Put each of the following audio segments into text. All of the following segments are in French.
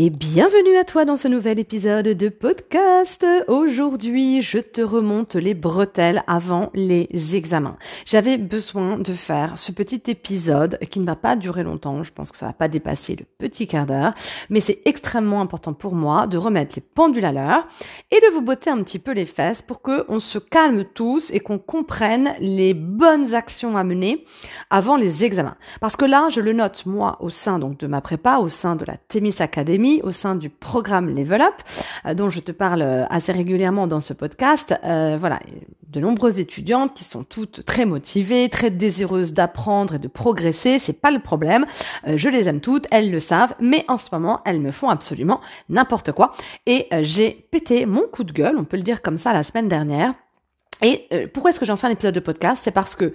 et bienvenue à toi dans ce nouvel épisode de podcast. Aujourd'hui, je te remonte les bretelles avant les examens. J'avais besoin de faire ce petit épisode qui ne va pas durer longtemps, je pense que ça va pas dépasser le petit quart d'heure, mais c'est extrêmement important pour moi de remettre les pendules à l'heure et de vous botter un petit peu les fesses pour que on se calme tous et qu'on comprenne les bonnes actions à mener avant les examens. Parce que là, je le note moi au sein donc de ma prépa, au sein de la Témis Academy, au sein du programme Level Up, euh, dont je te parle euh, assez régulièrement dans ce podcast. Euh, voilà, de nombreuses étudiantes qui sont toutes très motivées, très désireuses d'apprendre et de progresser. C'est pas le problème. je les aime toutes, elles le savent, mais en ce moment, elles me font absolument n'importe quoi. Et j'ai pété mon coup de gueule, on peut le dire comme ça, la semaine dernière. Et pourquoi est-ce que j'en fais un épisode de podcast? C'est parce que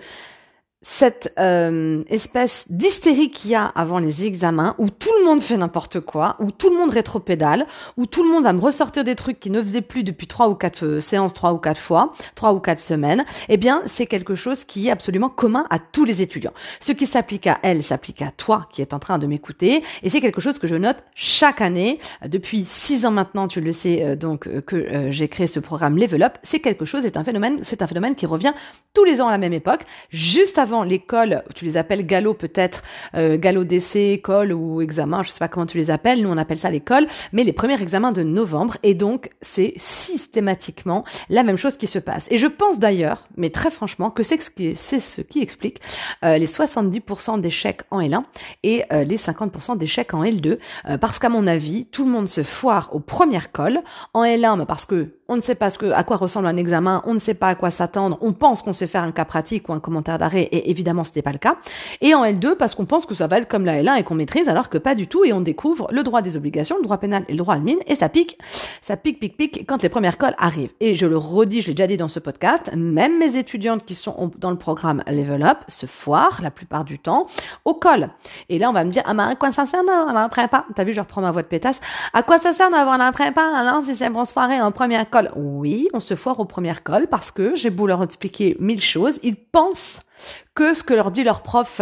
cette euh, espèce d'hystérie qu'il y a avant les examens, où tout le monde fait n'importe quoi, où tout le monde rétropédale, où tout le monde va me ressortir des trucs qui ne faisaient plus depuis trois ou quatre euh, séances, trois ou quatre fois, trois ou quatre semaines, eh bien, c'est quelque chose qui est absolument commun à tous les étudiants. Ce qui s'applique à elle s'applique à toi qui est en train de m'écouter, et c'est quelque chose que je note chaque année depuis six ans maintenant. Tu le sais euh, donc que j'ai créé ce programme Level Up. C'est quelque chose, c'est un phénomène, c'est un phénomène qui revient tous les ans à la même époque, juste avant l'école, tu les appelles galop peut-être, euh, galop d'essai, école ou examen, je sais pas comment tu les appelles, nous on appelle ça l'école, mais les premiers examens de novembre, et donc c'est systématiquement la même chose qui se passe. Et je pense d'ailleurs, mais très franchement, que c'est ce qui, ce qui explique euh, les 70% d'échecs en L1 et euh, les 50% d'échecs en L2, parce qu'à mon avis, tout le monde se foire aux premières colles, en L1 parce que on ne sait pas ce que, à quoi ressemble un examen, on ne sait pas à quoi s'attendre, on pense qu'on sait faire un cas pratique ou un commentaire d'arrêt, et évidemment ce n'était pas le cas. Et en L2 parce qu'on pense que ça va être comme la L1 et qu'on maîtrise, alors que pas du tout, et on découvre le droit des obligations, le droit pénal et le droit admin, et ça pique, ça pique, pique, pique quand les premières colles arrivent. Et je le redis, je l'ai déjà dit dans ce podcast, même mes étudiantes qui sont dans le programme Level Up se foirent la plupart du temps au col. Et là on va me dire, ah mais à quoi ça sert d'avoir un prépa? T'as vu, je reprends ma voix de pétasse. À quoi ça sert d'avoir un prépa? Alors si c'est pour se foirer en première colle Oui, on se foire aux premières colles parce que j'ai beau leur expliquer mille choses, ils pensent que ce que leur dit leur prof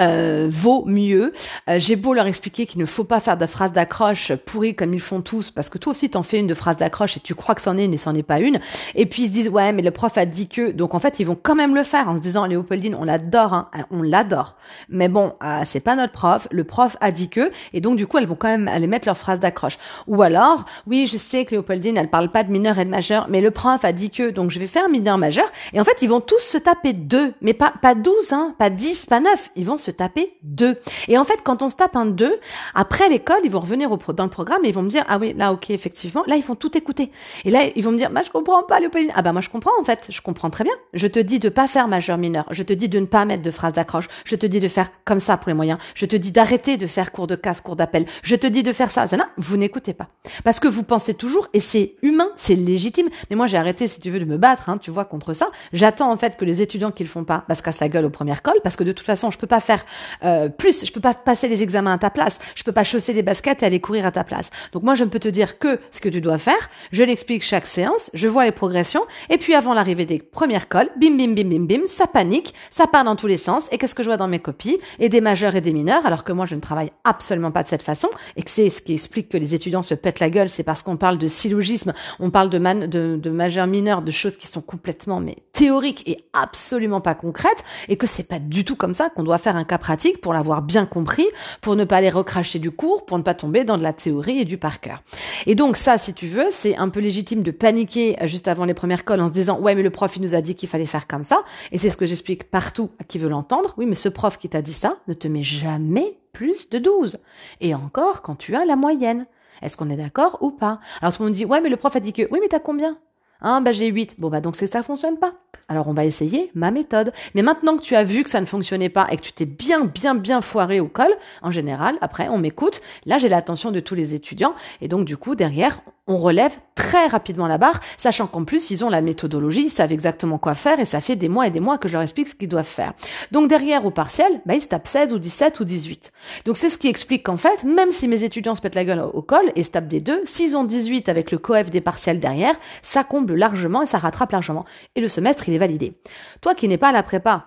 euh, vaut mieux. Euh, j'ai beau leur expliquer qu'il ne faut pas faire de phrases d'accroche pourries comme ils font tous, parce que toi aussi t'en fais une de phrase d'accroche et tu crois que c'en est une et c'en est pas une. Et puis ils se disent ouais mais le prof a dit que, donc en fait ils vont quand même le faire en se disant Léopoldine on l'adore, hein, on l'adore. Mais bon euh, c'est pas notre prof, le prof a dit que, et donc du coup elles vont quand même aller mettre leur phrase d'accroche. Ou alors oui je sais que Léopoldine elle parle pas de mineur et de majeur, mais le prof a dit que, donc je vais faire mineur majeur. Et en fait ils vont tous se taper deux, mais pas pas 12 hein, pas 10, pas 9, ils vont se taper deux. Et en fait, quand on se tape un deux, après l'école, ils vont revenir dans le programme et ils vont me dire, ah oui, là, ok, effectivement, là, ils vont tout écouter. Et là, ils vont me dire, bah, je comprends pas, Léopoldine. Ah bah, moi, je comprends, en fait. Je comprends très bien. Je te dis de pas faire majeur mineur. Je te dis de ne pas mettre de phrase d'accroche. Je te dis de faire comme ça pour les moyens. Je te dis d'arrêter de faire cours de casse, cours d'appel. Je te dis de faire ça. ça là, vous n'écoutez pas. Parce que vous pensez toujours, et c'est humain, c'est légitime. Mais moi, j'ai arrêté, si tu veux, de me battre, hein, tu vois, contre ça. J'attends, en fait, que les étudiants qui le font pas, bah, se cassent la gueule aux premières colles, parce que de toute façon, je peux pas faire euh, plus. Je peux pas passer les examens à ta place. Je peux pas chausser les baskets et aller courir à ta place. Donc moi, je ne peux te dire que ce que tu dois faire. Je l'explique chaque séance. Je vois les progressions. Et puis avant l'arrivée des premières colles, bim, bim, bim, bim, bim, ça panique, ça part dans tous les sens. Et qu'est-ce que je vois dans mes copies? Et des majeurs et des mineurs, alors que moi, je ne travaille absolument pas de cette façon. Et que c'est ce qui explique que les étudiants se pètent la gueule. C'est parce qu'on parle de syllogisme, on parle de, de majeurs mineurs, de choses qui sont complètement mais théoriques et absolument pas concrètes. Et que c'est pas du tout comme ça qu'on doit faire un cas pratique pour l'avoir bien compris, pour ne pas les recracher du cours, pour ne pas tomber dans de la théorie et du par cœur. Et donc ça, si tu veux, c'est un peu légitime de paniquer juste avant les premières colles en se disant ouais mais le prof il nous a dit qu'il fallait faire comme ça, et c'est ce que j'explique partout à qui veut l'entendre. Oui mais ce prof qui t'a dit ça ne te met jamais plus de 12. Et encore quand tu as la moyenne. Est-ce qu'on est, d'accord ou pas? Alors le monde dit ouais mais le prof a dit que oui mais t'as combien? Hein, bah j'ai 8. Bon bah donc c'est ça fonctionne pas. Alors on va essayer ma méthode. Mais maintenant que tu as vu que ça ne fonctionnait pas et que tu t'es bien bien bien foiré au col, en général, après on m'écoute. Là j'ai l'attention de tous les étudiants et donc du coup derrière on relève très rapidement la barre, sachant qu'en plus, ils ont la méthodologie, ils savent exactement quoi faire, et ça fait des mois et des mois que je leur explique ce qu'ils doivent faire. Donc derrière, au partiel, bah, ils se tapent 16 ou 17 ou 18. Donc c'est ce qui explique qu'en fait, même si mes étudiants se pètent la gueule au col et se tapent des deux, s'ils ont 18 avec le coef des partiels derrière, ça comble largement et ça rattrape largement. Et le semestre, il est validé. Toi qui n'es pas à la prépa,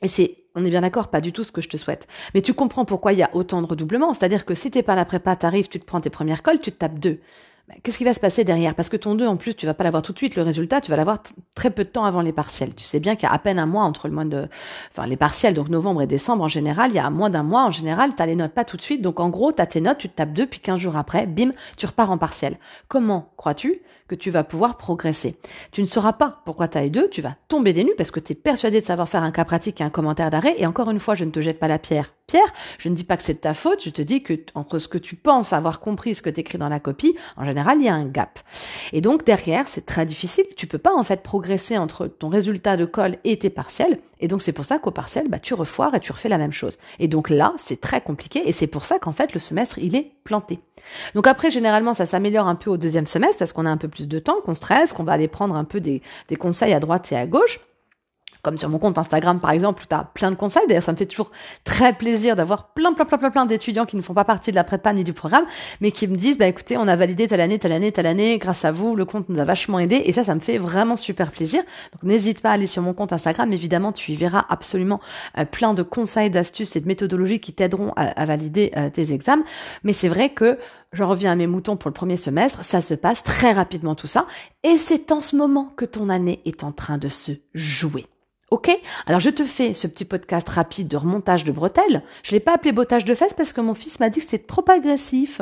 et c'est on est bien d'accord, pas du tout ce que je te souhaite. Mais tu comprends pourquoi il y a autant de redoublements. C'est-à-dire que si t'es pas à la prépa, t'arrives, tu te prends tes premières colles, tu te tapes deux. Qu'est-ce qui va se passer derrière? Parce que ton 2, en plus, tu vas pas l'avoir tout de suite. Le résultat, tu vas l'avoir très peu de temps avant les partiels. Tu sais bien qu'il y a à peine un mois entre le mois de, enfin, les partiels, donc novembre et décembre en général, il y a moins d'un mois en général, tu as les notes pas tout de suite. Donc en gros, tu as tes notes, tu te tapes deux, puis 15 jours après, bim, tu repars en partiel. Comment crois-tu que tu vas pouvoir progresser. Tu ne sauras pas pourquoi tu as eu deux, tu vas tomber des nues parce que tu es persuadé de savoir faire un cas pratique et un commentaire d'arrêt. Et encore une fois, je ne te jette pas la pierre. Pierre, je ne dis pas que c'est de ta faute, je te dis que entre ce que tu penses avoir compris, ce que tu écris dans la copie, en général, il y a un gap. Et donc derrière, c'est très difficile. Tu peux pas en fait progresser entre ton résultat de colle et tes partiels. Et donc c'est pour ça qu'au partiel, bah, tu refoires et tu refais la même chose. Et donc là, c'est très compliqué et c'est pour ça qu'en fait le semestre, il est planté. Donc après, généralement, ça s'améliore un peu au deuxième semestre parce qu'on a un peu plus de temps, qu'on stresse, qu'on va aller prendre un peu des, des conseils à droite et à gauche comme sur mon compte Instagram par exemple, où tu as plein de conseils. D'ailleurs, ça me fait toujours très plaisir d'avoir plein, plein, plein, plein, plein d'étudiants qui ne font pas partie de la prépa ni du programme, mais qui me disent, bah écoutez, on a validé telle année, telle année, telle année, grâce à vous, le compte nous a vachement aidé, et ça, ça me fait vraiment super plaisir. Donc n'hésite pas à aller sur mon compte Instagram, évidemment, tu y verras absolument euh, plein de conseils, d'astuces et de méthodologies qui t'aideront à, valider euh, tes examens. Mais c'est vrai que je reviens à mes moutons pour le premier semestre, ça se passe très rapidement tout ça, et c'est en ce moment que ton année est en train de se jouer. Ok Alors je te fais ce petit podcast rapide de remontage de bretelles. Je l'ai pas appelé bottage de fesses parce que mon fils m'a dit que c'était trop agressif.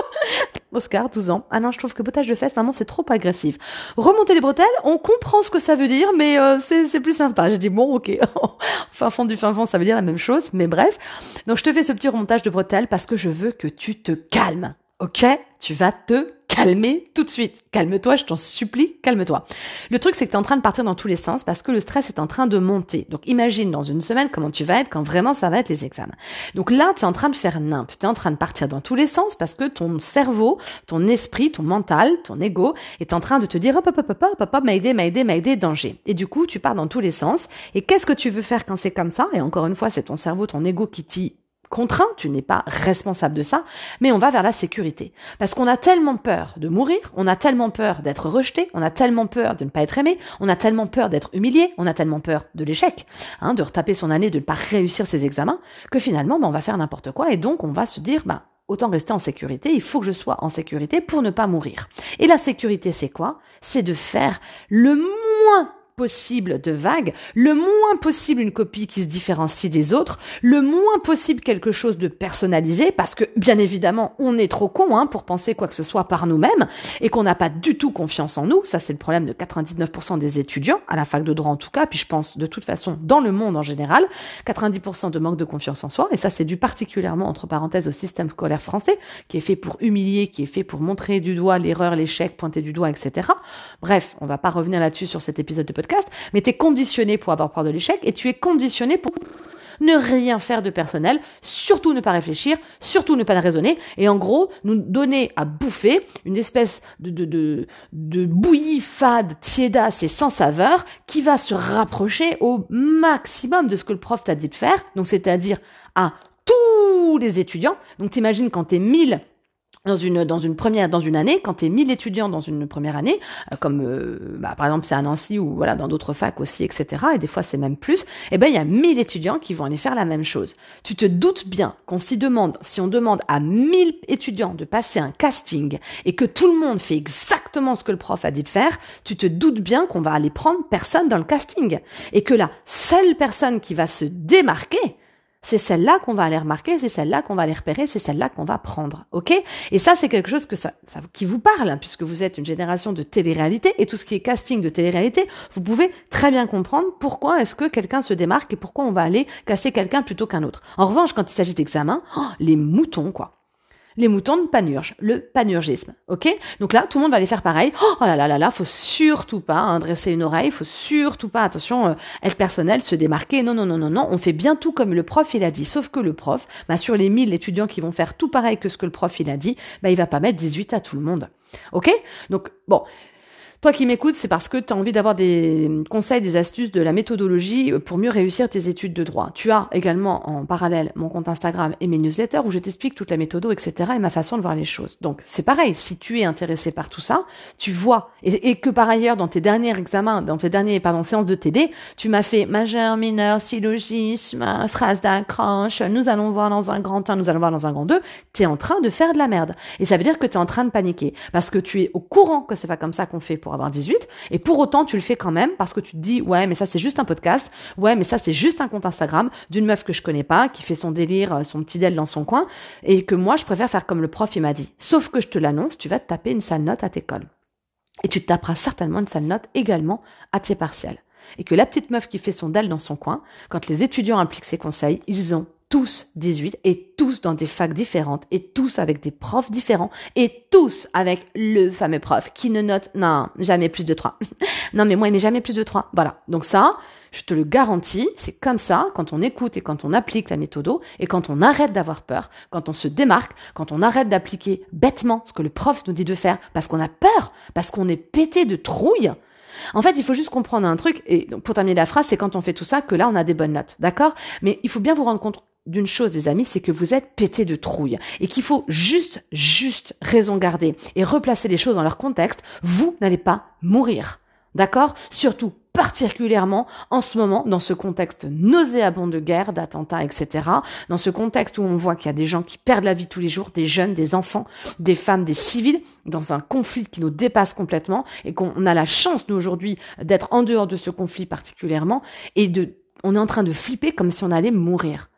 Oscar, 12 ans. Ah non, je trouve que bottage de fesses, vraiment, c'est trop agressif. Remonter les bretelles, on comprend ce que ça veut dire, mais euh, c'est plus sympa. J'ai dit, bon, ok, fin fond du fin fond, ça veut dire la même chose, mais bref. Donc, je te fais ce petit remontage de bretelles parce que je veux que tu te calmes. Ok? Tu vas te calmer tout de suite. Calme-toi, je t'en supplie, calme-toi. Le truc, c'est que tu es en train de partir dans tous les sens parce que le stress est en train de monter. Donc imagine dans une semaine comment tu vas être quand vraiment ça va être les examens. Donc là, tu es en train de faire nimp. Tu es en train de partir dans tous les sens parce que ton cerveau, ton esprit, ton mental, ton ego est en train de te dire hop, hop, hop, hop, hop, hop, m'a aidé, m'a aidé, m'a aidé, danger. Et du coup, tu pars dans tous les sens. Et qu'est-ce que tu veux faire quand c'est comme ça? Et encore une fois, c'est ton cerveau, ton ego qui t'y contraint, tu n'es pas responsable de ça, mais on va vers la sécurité. Parce qu'on a tellement peur de mourir, on a tellement peur d'être rejeté, on a tellement peur de ne pas être aimé, on a tellement peur d'être humilié, on a tellement peur de l'échec, hein, de retaper son année, de ne pas réussir ses examens, que finalement, ben, on va faire n'importe quoi et donc on va se dire, ben, autant rester en sécurité, il faut que je sois en sécurité pour ne pas mourir. Et la sécurité, c'est quoi? C'est de faire le moins possible de vagues, le moins possible une copie qui se différencie des autres, le moins possible quelque chose de personnalisé, parce que bien évidemment on est trop con hein, pour penser quoi que ce soit par nous-mêmes et qu'on n'a pas du tout confiance en nous. Ça c'est le problème de 99% des étudiants à la fac de droit en tout cas, puis je pense de toute façon dans le monde en général, 90% de manque de confiance en soi et ça c'est dû particulièrement entre parenthèses au système scolaire français qui est fait pour humilier, qui est fait pour montrer du doigt l'erreur, l'échec, pointer du doigt, etc. Bref, on va pas revenir là-dessus sur cet épisode de podcast mais tu es conditionné pour avoir peur de l'échec et tu es conditionné pour ne rien faire de personnel, surtout ne pas réfléchir, surtout ne pas raisonner, et en gros, nous donner à bouffer une espèce de, de, bouillie fade, tiédasse et sans saveur qui va se rapprocher au maximum de ce que le prof t'a dit de faire, donc c'est-à-dire à tous les étudiants. Donc t'imagines quand t'es 1000 dans une dans une première dans une année quand tu es 1000 étudiants dans une première année euh, comme euh, bah, par exemple c'est à Nancy ou voilà dans d'autres facs aussi etc et des fois c'est même plus eh ben il y a 1000 étudiants qui vont aller faire la même chose. Tu te doutes bien qu'on s'y demande si on demande à 1000 étudiants de passer un casting et que tout le monde fait exactement ce que le prof a dit de faire tu te doutes bien qu'on va aller prendre personne dans le casting. Et que la seule personne qui va se démarquer c'est celle-là qu'on va aller remarquer, c'est celle-là qu'on va aller repérer, c'est celle-là qu'on va prendre. OK? Et ça, c'est quelque chose que ça, qui vous parle, hein, puisque vous êtes une génération de télé-réalité et tout ce qui est casting de télé-réalité, vous pouvez très bien comprendre pourquoi est-ce que quelqu'un se démarque et pourquoi on va aller casser quelqu'un plutôt qu'un autre. En revanche, quand il s'agit d'examen, oh, les moutons, quoi les moutons de panurge, le panurgisme. Ok? Donc là, tout le monde va aller faire pareil. Oh là là là là, faut surtout pas hein, dresser une oreille, faut surtout pas, attention, euh, être personnel, se démarquer. Non, non, non, non, non, on fait bien tout comme le prof il a dit. Sauf que le prof, bah, sur les 1000 étudiants qui vont faire tout pareil que ce que le prof il a dit, bah, il va pas mettre 18 à tout le monde. Ok? Donc bon. Toi qui m'écoutes, c'est parce que tu as envie d'avoir des conseils, des astuces, de la méthodologie pour mieux réussir tes études de droit. Tu as également en parallèle mon compte Instagram et mes newsletters où je t'explique toute la méthode, etc. et ma façon de voir les choses. Donc c'est pareil, si tu es intéressé par tout ça, tu vois, et, que par ailleurs dans tes derniers examens, dans tes derniers pardon séances de TD, tu m'as fait majeur, mineur, syllogisme, phrase d'accroche, nous allons voir dans un grand 1, nous allons voir dans un grand 2, tu es en train de faire de la merde. Et ça veut dire que tu es en train de paniquer parce que tu es au courant que c'est pas comme ça qu'on fait pour avoir 18 et pour autant tu le fais quand même parce que tu te dis ouais mais ça c'est juste un podcast, ouais mais ça c'est juste un compte Instagram d'une meuf que je connais pas qui fait son délire, euh, son petit dél dans son coin et que moi je préfère faire comme le prof il m'a dit. Sauf que je te l'annonce, tu vas te taper une sale note à t'école. Et tu te taperas certainement une sale note également à tes partiels. Et que la petite meuf qui fait son dalle dans son coin, quand les étudiants appliquent ses conseils, ils ont tous 18 et tous dans des facs différentes et tous avec des profs différents et tous avec le fameux prof qui ne note, non, jamais plus de 3. non, mais moi, il met jamais plus de 3. Voilà. Donc ça, je te le garantis, c'est comme ça quand on écoute et quand on applique la méthode et quand on arrête d'avoir peur, quand on se démarque, quand on arrête d'appliquer bêtement ce que le prof nous dit de faire parce qu'on a peur, parce qu'on est pété de trouille. En fait, il faut juste comprendre un truc, et pour terminer la phrase, c'est quand on fait tout ça que là, on a des bonnes notes, d'accord? Mais il faut bien vous rendre compte d'une chose, des amis, c'est que vous êtes pété de trouille et qu'il faut juste, juste raison garder et replacer les choses dans leur contexte. Vous n'allez pas mourir. D'accord? Surtout particulièrement en ce moment, dans ce contexte nauséabond de guerre, d'attentats, etc., dans ce contexte où on voit qu'il y a des gens qui perdent la vie tous les jours, des jeunes, des enfants, des femmes, des civils, dans un conflit qui nous dépasse complètement, et qu'on a la chance, nous, aujourd'hui, d'être en dehors de ce conflit particulièrement, et de, on est en train de flipper comme si on allait mourir.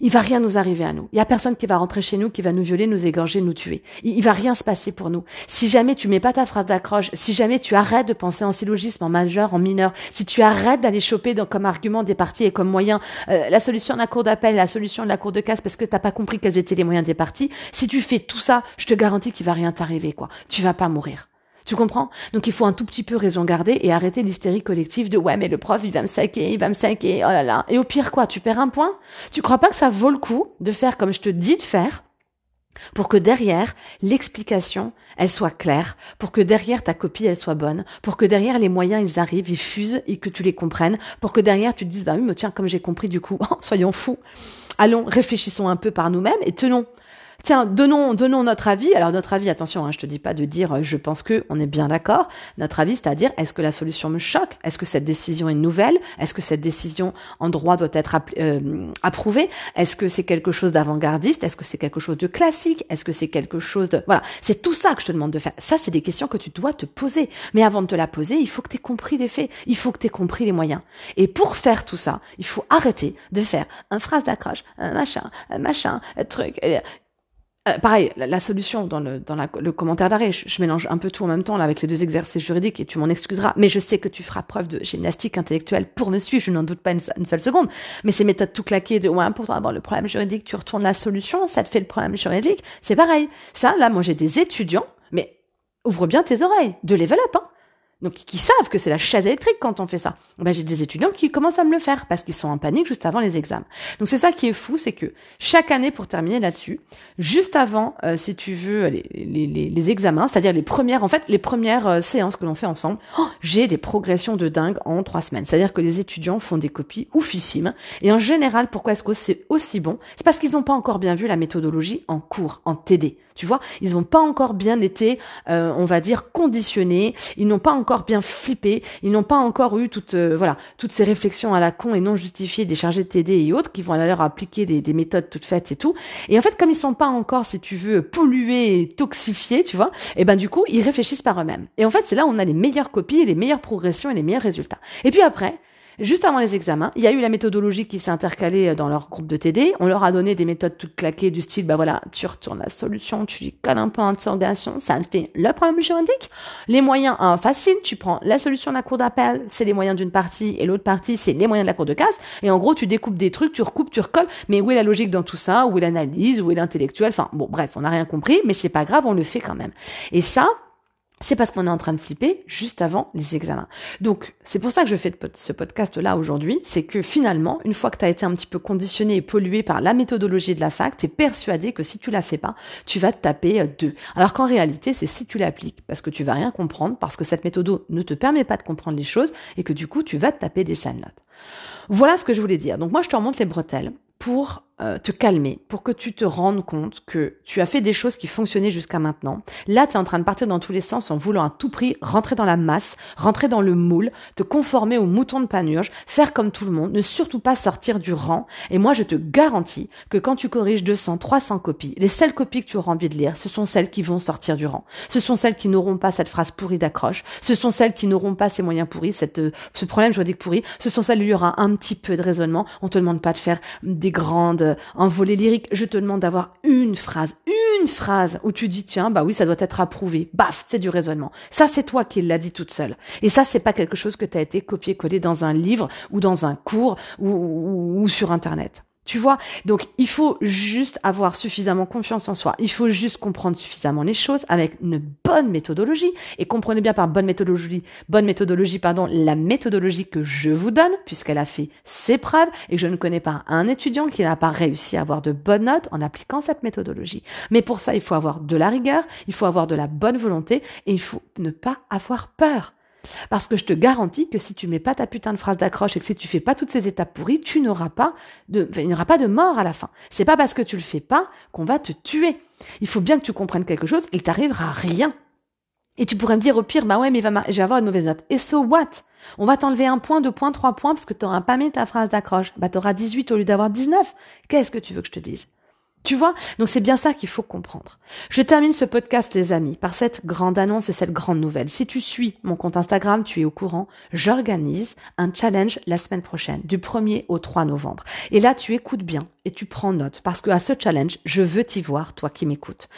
Il va rien nous arriver à nous. Il y a personne qui va rentrer chez nous, qui va nous violer, nous égorger, nous tuer. Il, va rien se passer pour nous. Si jamais tu mets pas ta phrase d'accroche, si jamais tu arrêtes de penser en syllogisme, en majeur, en mineur, si tu arrêtes d'aller choper comme argument des partis et comme moyen euh, la solution de la cour d'appel, la solution de la cour de casse, parce que t'as pas compris quels étaient les moyens des partis, si tu fais tout ça, je te garantis qu'il va rien t'arriver, quoi. Tu vas pas mourir. Tu comprends? Donc il faut un tout petit peu raison garder et arrêter l'hystérie collective de ouais mais le prof il va me saquer, il va me saquer, oh là là. Et au pire quoi, tu perds un point? Tu crois pas que ça vaut le coup de faire comme je te dis de faire pour que derrière l'explication elle soit claire, pour que derrière ta copie elle soit bonne, pour que derrière les moyens ils arrivent, ils fusent et que tu les comprennes, pour que derrière tu te dises bah oui mais tiens comme j'ai compris du coup, soyons fous, allons réfléchissons un peu par nous-mêmes et tenons Tiens, donnons, donnons notre avis. Alors notre avis, attention, hein, je te dis pas de dire euh, je pense que, on est bien d'accord. Notre avis, c'est-à-dire est-ce que la solution me choque? Est-ce que cette décision est nouvelle? Est-ce que cette décision en droit doit être euh, approuvée? Est-ce que c'est quelque chose d'avant-gardiste? Est-ce que c'est quelque chose de classique? Est-ce que c'est quelque chose de voilà C'est tout ça que je te demande de faire. Ça, c'est des questions que tu dois te poser. Mais avant de te la poser, il faut que tu aies compris les faits. Il faut que tu aies compris les moyens. Et pour faire tout ça, il faut arrêter de faire un phrase d'accroche, un machin, un machin, un truc. Euh, pareil, la, solution dans le dans le commentaire d'arrêt, je, mélange un peu tout en même temps là avec les deux exercices juridiques et tu m'en excuseras, mais je sais que tu feras preuve de gymnastique intellectuelle pour me suivre, je n'en doute pas une, seule seconde. Mais ces méthodes tout claquées de ouais pour avoir le problème juridique, tu retournes la solution, ça te fait le problème juridique, c'est pareil. Ça, là, moi j'ai des étudiants, mais ouvre bien tes oreilles, de level up, hein donc qui savent que c'est la chaise électrique quand on fait ça. Ben, j'ai des étudiants qui commencent à me le faire parce qu'ils sont en panique juste avant les examens. Donc c'est ça qui est fou, c'est que chaque année, pour terminer là-dessus, juste avant, euh, si tu veux, les, les, les, examens, c'est-à-dire les premières, en fait, les premières euh, séances que l'on fait ensemble, oh, j'ai des progressions de dingue en trois semaines. C'est-à-dire que les étudiants font des copies oufissimes. Et en général, pourquoi est-ce que c'est aussi bon? C'est parce qu'ils n'ont pas encore bien vu la méthodologie en cours, en TD. Tu vois, ils n'ont pas encore bien été, euh, on va dire, conditionnés. Ils n'ont pas encore bien flippé. Ils n'ont pas encore eu toutes, euh, voilà, toutes ces réflexions à la con et non justifiées des chargés de TD et autres qui vont à leur appliquer des, des, méthodes toutes faites et tout. Et en fait, comme ils sont pas encore, si tu veux, pollués toxifiés, tu vois, et eh ben du coup, ils réfléchissent par eux-mêmes. Et en fait, c'est là on a les meilleures copies, les meilleures progressions et les meilleurs résultats. Et puis après, Juste avant les examens, il y a eu la méthodologie qui s'est intercalée dans leur groupe de TD. On leur a donné des méthodes toutes claquées du style, bah voilà, tu retournes la solution, tu lui colles un point d'interrogation, ça fait le problème juridique. Les moyens, un, facile, tu prends la solution de la cour d'appel, c'est les moyens d'une partie, et l'autre partie, c'est les moyens de la cour de casse. Et en gros, tu découpes des trucs, tu recoupes, tu recolles. Mais où est la logique dans tout ça? Où est l'analyse? Où est l'intellectuel? Enfin, bon, bref, on n'a rien compris, mais c'est pas grave, on le fait quand même. Et ça, c'est parce qu'on est en train de flipper juste avant les examens. Donc, c'est pour ça que je fais ce podcast-là aujourd'hui, c'est que finalement, une fois que tu as été un petit peu conditionné et pollué par la méthodologie de la fac, tu es persuadé que si tu la fais pas, tu vas te taper euh, deux. Alors qu'en réalité, c'est si tu l'appliques, parce que tu vas rien comprendre, parce que cette méthode ne te permet pas de comprendre les choses, et que du coup, tu vas te taper des sales notes. Voilà ce que je voulais dire. Donc moi, je te remonte les bretelles pour euh, te calmer, pour que tu te rendes compte que tu as fait des choses qui fonctionnaient jusqu'à maintenant. Là, tu es en train de partir dans tous les sens en voulant à tout prix rentrer dans la masse, rentrer dans le moule, te conformer au mouton de panurge, faire comme tout le monde, ne surtout pas sortir du rang. Et moi, je te garantis que quand tu corriges 200, 300 copies, les seules copies que tu auras envie de lire, ce sont celles qui vont sortir du rang. Ce sont celles qui n'auront pas cette phrase pourrie d'accroche. Ce sont celles qui n'auront pas ces moyens pourris, cette, euh, ce problème juridique pourri. Ce sont celles où il y aura un petit peu de raisonnement. On te demande pas de faire des grandes euh, envolées lyriques. Je te demande d'avoir une phrase, une phrase où tu dis tiens bah oui ça doit être approuvé. Baf, c'est du raisonnement. Ça c'est toi qui l'as dit toute seule. Et ça c'est pas quelque chose que tu as été copié-collé dans un livre ou dans un cours ou, ou sur internet. Tu vois Donc, il faut juste avoir suffisamment confiance en soi. Il faut juste comprendre suffisamment les choses avec une bonne méthodologie. Et comprenez bien par bonne méthodologie, bonne méthodologie, pardon, la méthodologie que je vous donne, puisqu'elle a fait ses preuves et que je ne connais pas un étudiant qui n'a pas réussi à avoir de bonnes notes en appliquant cette méthodologie. Mais pour ça, il faut avoir de la rigueur, il faut avoir de la bonne volonté et il faut ne pas avoir peur. Parce que je te garantis que si tu mets pas ta putain de phrase d'accroche et que si tu fais pas toutes ces étapes pourries, tu n'auras pas de, il n'y aura pas de mort à la fin. C'est pas parce que tu le fais pas qu'on va te tuer. Il faut bien que tu comprennes quelque chose, il t'arrivera rien. Et tu pourrais me dire au pire, bah ouais, mais va je vais avoir une mauvaise note. Et so what? On va t'enlever un point, deux points, trois points parce que tu n'auras pas mis ta phrase d'accroche. Bah t'auras 18 au lieu d'avoir 19. Qu'est-ce que tu veux que je te dise? Tu vois Donc c'est bien ça qu'il faut comprendre. Je termine ce podcast, les amis, par cette grande annonce et cette grande nouvelle. Si tu suis mon compte Instagram, tu es au courant, j'organise un challenge la semaine prochaine, du 1er au 3 novembre. Et là, tu écoutes bien et tu prends note, parce que à ce challenge, je veux t'y voir, toi qui m'écoutes.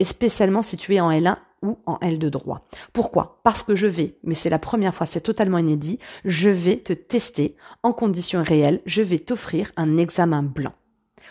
Et spécialement si tu es en L1 ou en L de droit. Pourquoi? Parce que je vais, mais c'est la première fois, c'est totalement inédit, je vais te tester en conditions réelles, je vais t'offrir un examen blanc.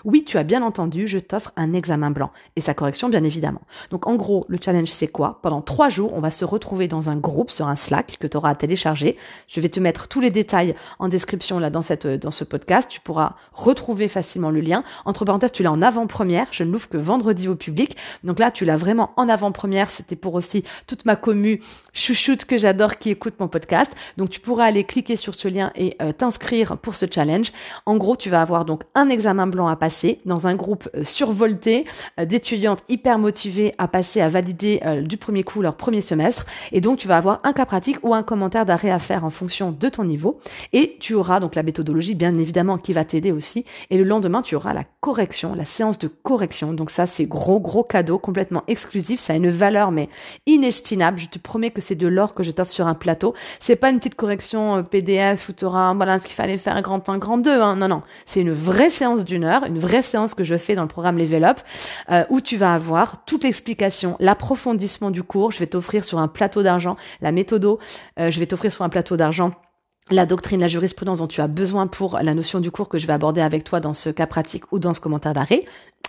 Oui, tu as bien entendu, je t'offre un examen blanc et sa correction, bien évidemment. Donc, en gros, le challenge, c'est quoi? Pendant trois jours, on va se retrouver dans un groupe sur un Slack que tu auras à télécharger. Je vais te mettre tous les détails en description là dans cette dans ce podcast. Tu pourras retrouver facilement le lien. Entre parenthèses, tu l'as en avant-première. Je ne l'ouvre que vendredi au public. Donc là, tu l'as vraiment en avant-première. C'était pour aussi toute ma commu chouchoute que j'adore qui écoute mon podcast. Donc, tu pourras aller cliquer sur ce lien et euh, t'inscrire pour ce challenge. En gros, tu vas avoir donc un examen blanc à passer dans un groupe euh, survolté euh, d'étudiantes hyper motivées à passer à valider euh, du premier coup leur premier semestre. Et donc, tu vas avoir un cas pratique ou un commentaire d'arrêt à faire en fonction de ton niveau. Et tu auras donc la méthodologie, bien évidemment, qui va t'aider aussi. Et le lendemain, tu auras la correction, la séance de correction. Donc ça, c'est gros, gros cadeau, complètement exclusif. Ça a une valeur, mais inestimable. Je te promets que c'est de l'or que je t'offre sur un plateau. C'est pas une petite correction PDF où tu auras, voilà, ce qu'il fallait faire grand 1, grand 2. Hein. Non, non. C'est une vraie séance d'une heure, une vraie séance que je fais dans le programme Level Up, euh, où tu vas avoir toute l'explication, l'approfondissement du cours. Je vais t'offrir sur un plateau d'argent la méthodo. Euh, je vais t'offrir sur un plateau d'argent la doctrine, la jurisprudence dont tu as besoin pour la notion du cours que je vais aborder avec toi dans ce cas pratique ou dans ce commentaire d'arrêt.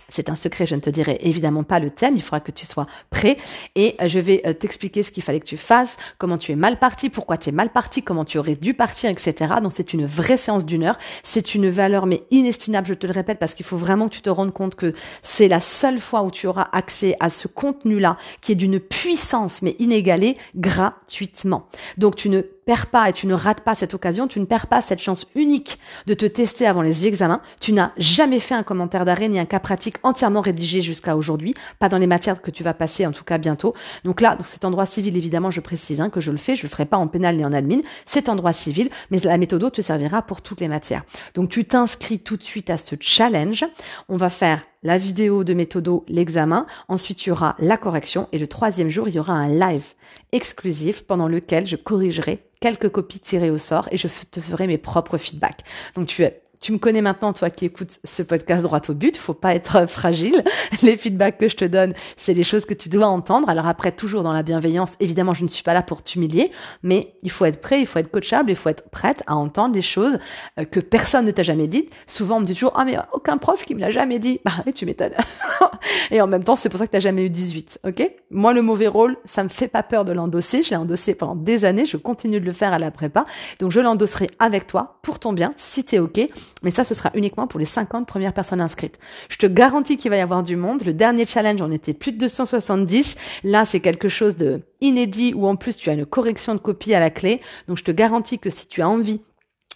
C'est un secret, je ne te dirai évidemment pas le thème, il faudra que tu sois prêt et euh, je vais euh, t'expliquer ce qu'il fallait que tu fasses, comment tu es mal parti, pourquoi tu es mal parti, comment tu aurais dû partir, etc. Donc c'est une vraie séance d'une heure, c'est une valeur mais inestimable, je te le répète, parce qu'il faut vraiment que tu te rendes compte que c'est la seule fois où tu auras accès à ce contenu-là qui est d'une puissance mais inégalée gratuitement. Donc tu ne perds pas et tu ne rates pas cette occasion, tu ne perds pas cette chance unique de te tester avant les examens. Tu n'as jamais fait un commentaire d'arrêt ni un cas pratique entièrement rédigé jusqu'à aujourd'hui, pas dans les matières que tu vas passer en tout cas bientôt. Donc là, donc cet endroit civil, évidemment, je précise hein, que je le fais, je le ferai pas en pénal ni en admin, c'est endroit civil, mais la méthode te servira pour toutes les matières. Donc tu t'inscris tout de suite à ce challenge. On va faire la vidéo de méthodo, l'examen. Ensuite, il y aura la correction. Et le troisième jour, il y aura un live exclusif pendant lequel je corrigerai quelques copies tirées au sort et je te ferai mes propres feedbacks. Donc tu es tu me connais maintenant, toi qui écoutes ce podcast droit au but, faut pas être fragile. Les feedbacks que je te donne, c'est les choses que tu dois entendre. Alors après, toujours dans la bienveillance, évidemment, je ne suis pas là pour t'humilier, mais il faut être prêt, il faut être coachable, il faut être prête à entendre les choses euh, que personne ne t'a jamais dites. Souvent, on me dit toujours, ah, mais aucun prof qui me l'a jamais dit. Bah, tu m'étonnes. et en même temps, c'est pour ça que t'as jamais eu 18, ok? Moi, le mauvais rôle, ça me fait pas peur de l'endosser. Je l'ai endossé pendant des années. Je continue de le faire à la prépa. Donc, je l'endosserai avec toi pour ton bien, si t'es ok. Mais ça, ce sera uniquement pour les 50 premières personnes inscrites. Je te garantis qu'il va y avoir du monde. Le dernier challenge, on était plus de 270. Là, c'est quelque chose de inédit où en plus tu as une correction de copie à la clé. Donc, je te garantis que si tu as envie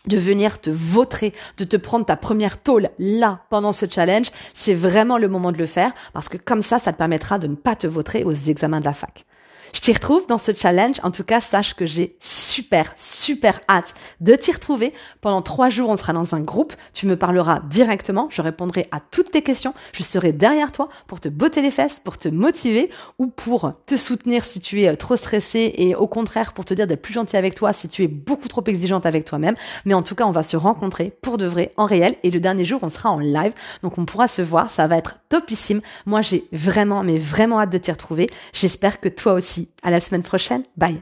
de venir te vautrer, de te prendre ta première tôle là pendant ce challenge, c'est vraiment le moment de le faire parce que comme ça, ça te permettra de ne pas te vautrer aux examens de la fac. Je t'y retrouve dans ce challenge. En tout cas, sache que j'ai super, super hâte de t'y retrouver. Pendant trois jours, on sera dans un groupe. Tu me parleras directement. Je répondrai à toutes tes questions. Je serai derrière toi pour te botter les fesses, pour te motiver ou pour te soutenir si tu es euh, trop stressé et au contraire pour te dire d'être plus gentil avec toi si tu es beaucoup trop exigeante avec toi-même. Mais en tout cas, on va se rencontrer pour de vrai en réel et le dernier jour, on sera en live. Donc, on pourra se voir. Ça va être topissime. Moi, j'ai vraiment, mais vraiment hâte de t'y retrouver. J'espère que toi aussi à la semaine prochaine. Bye.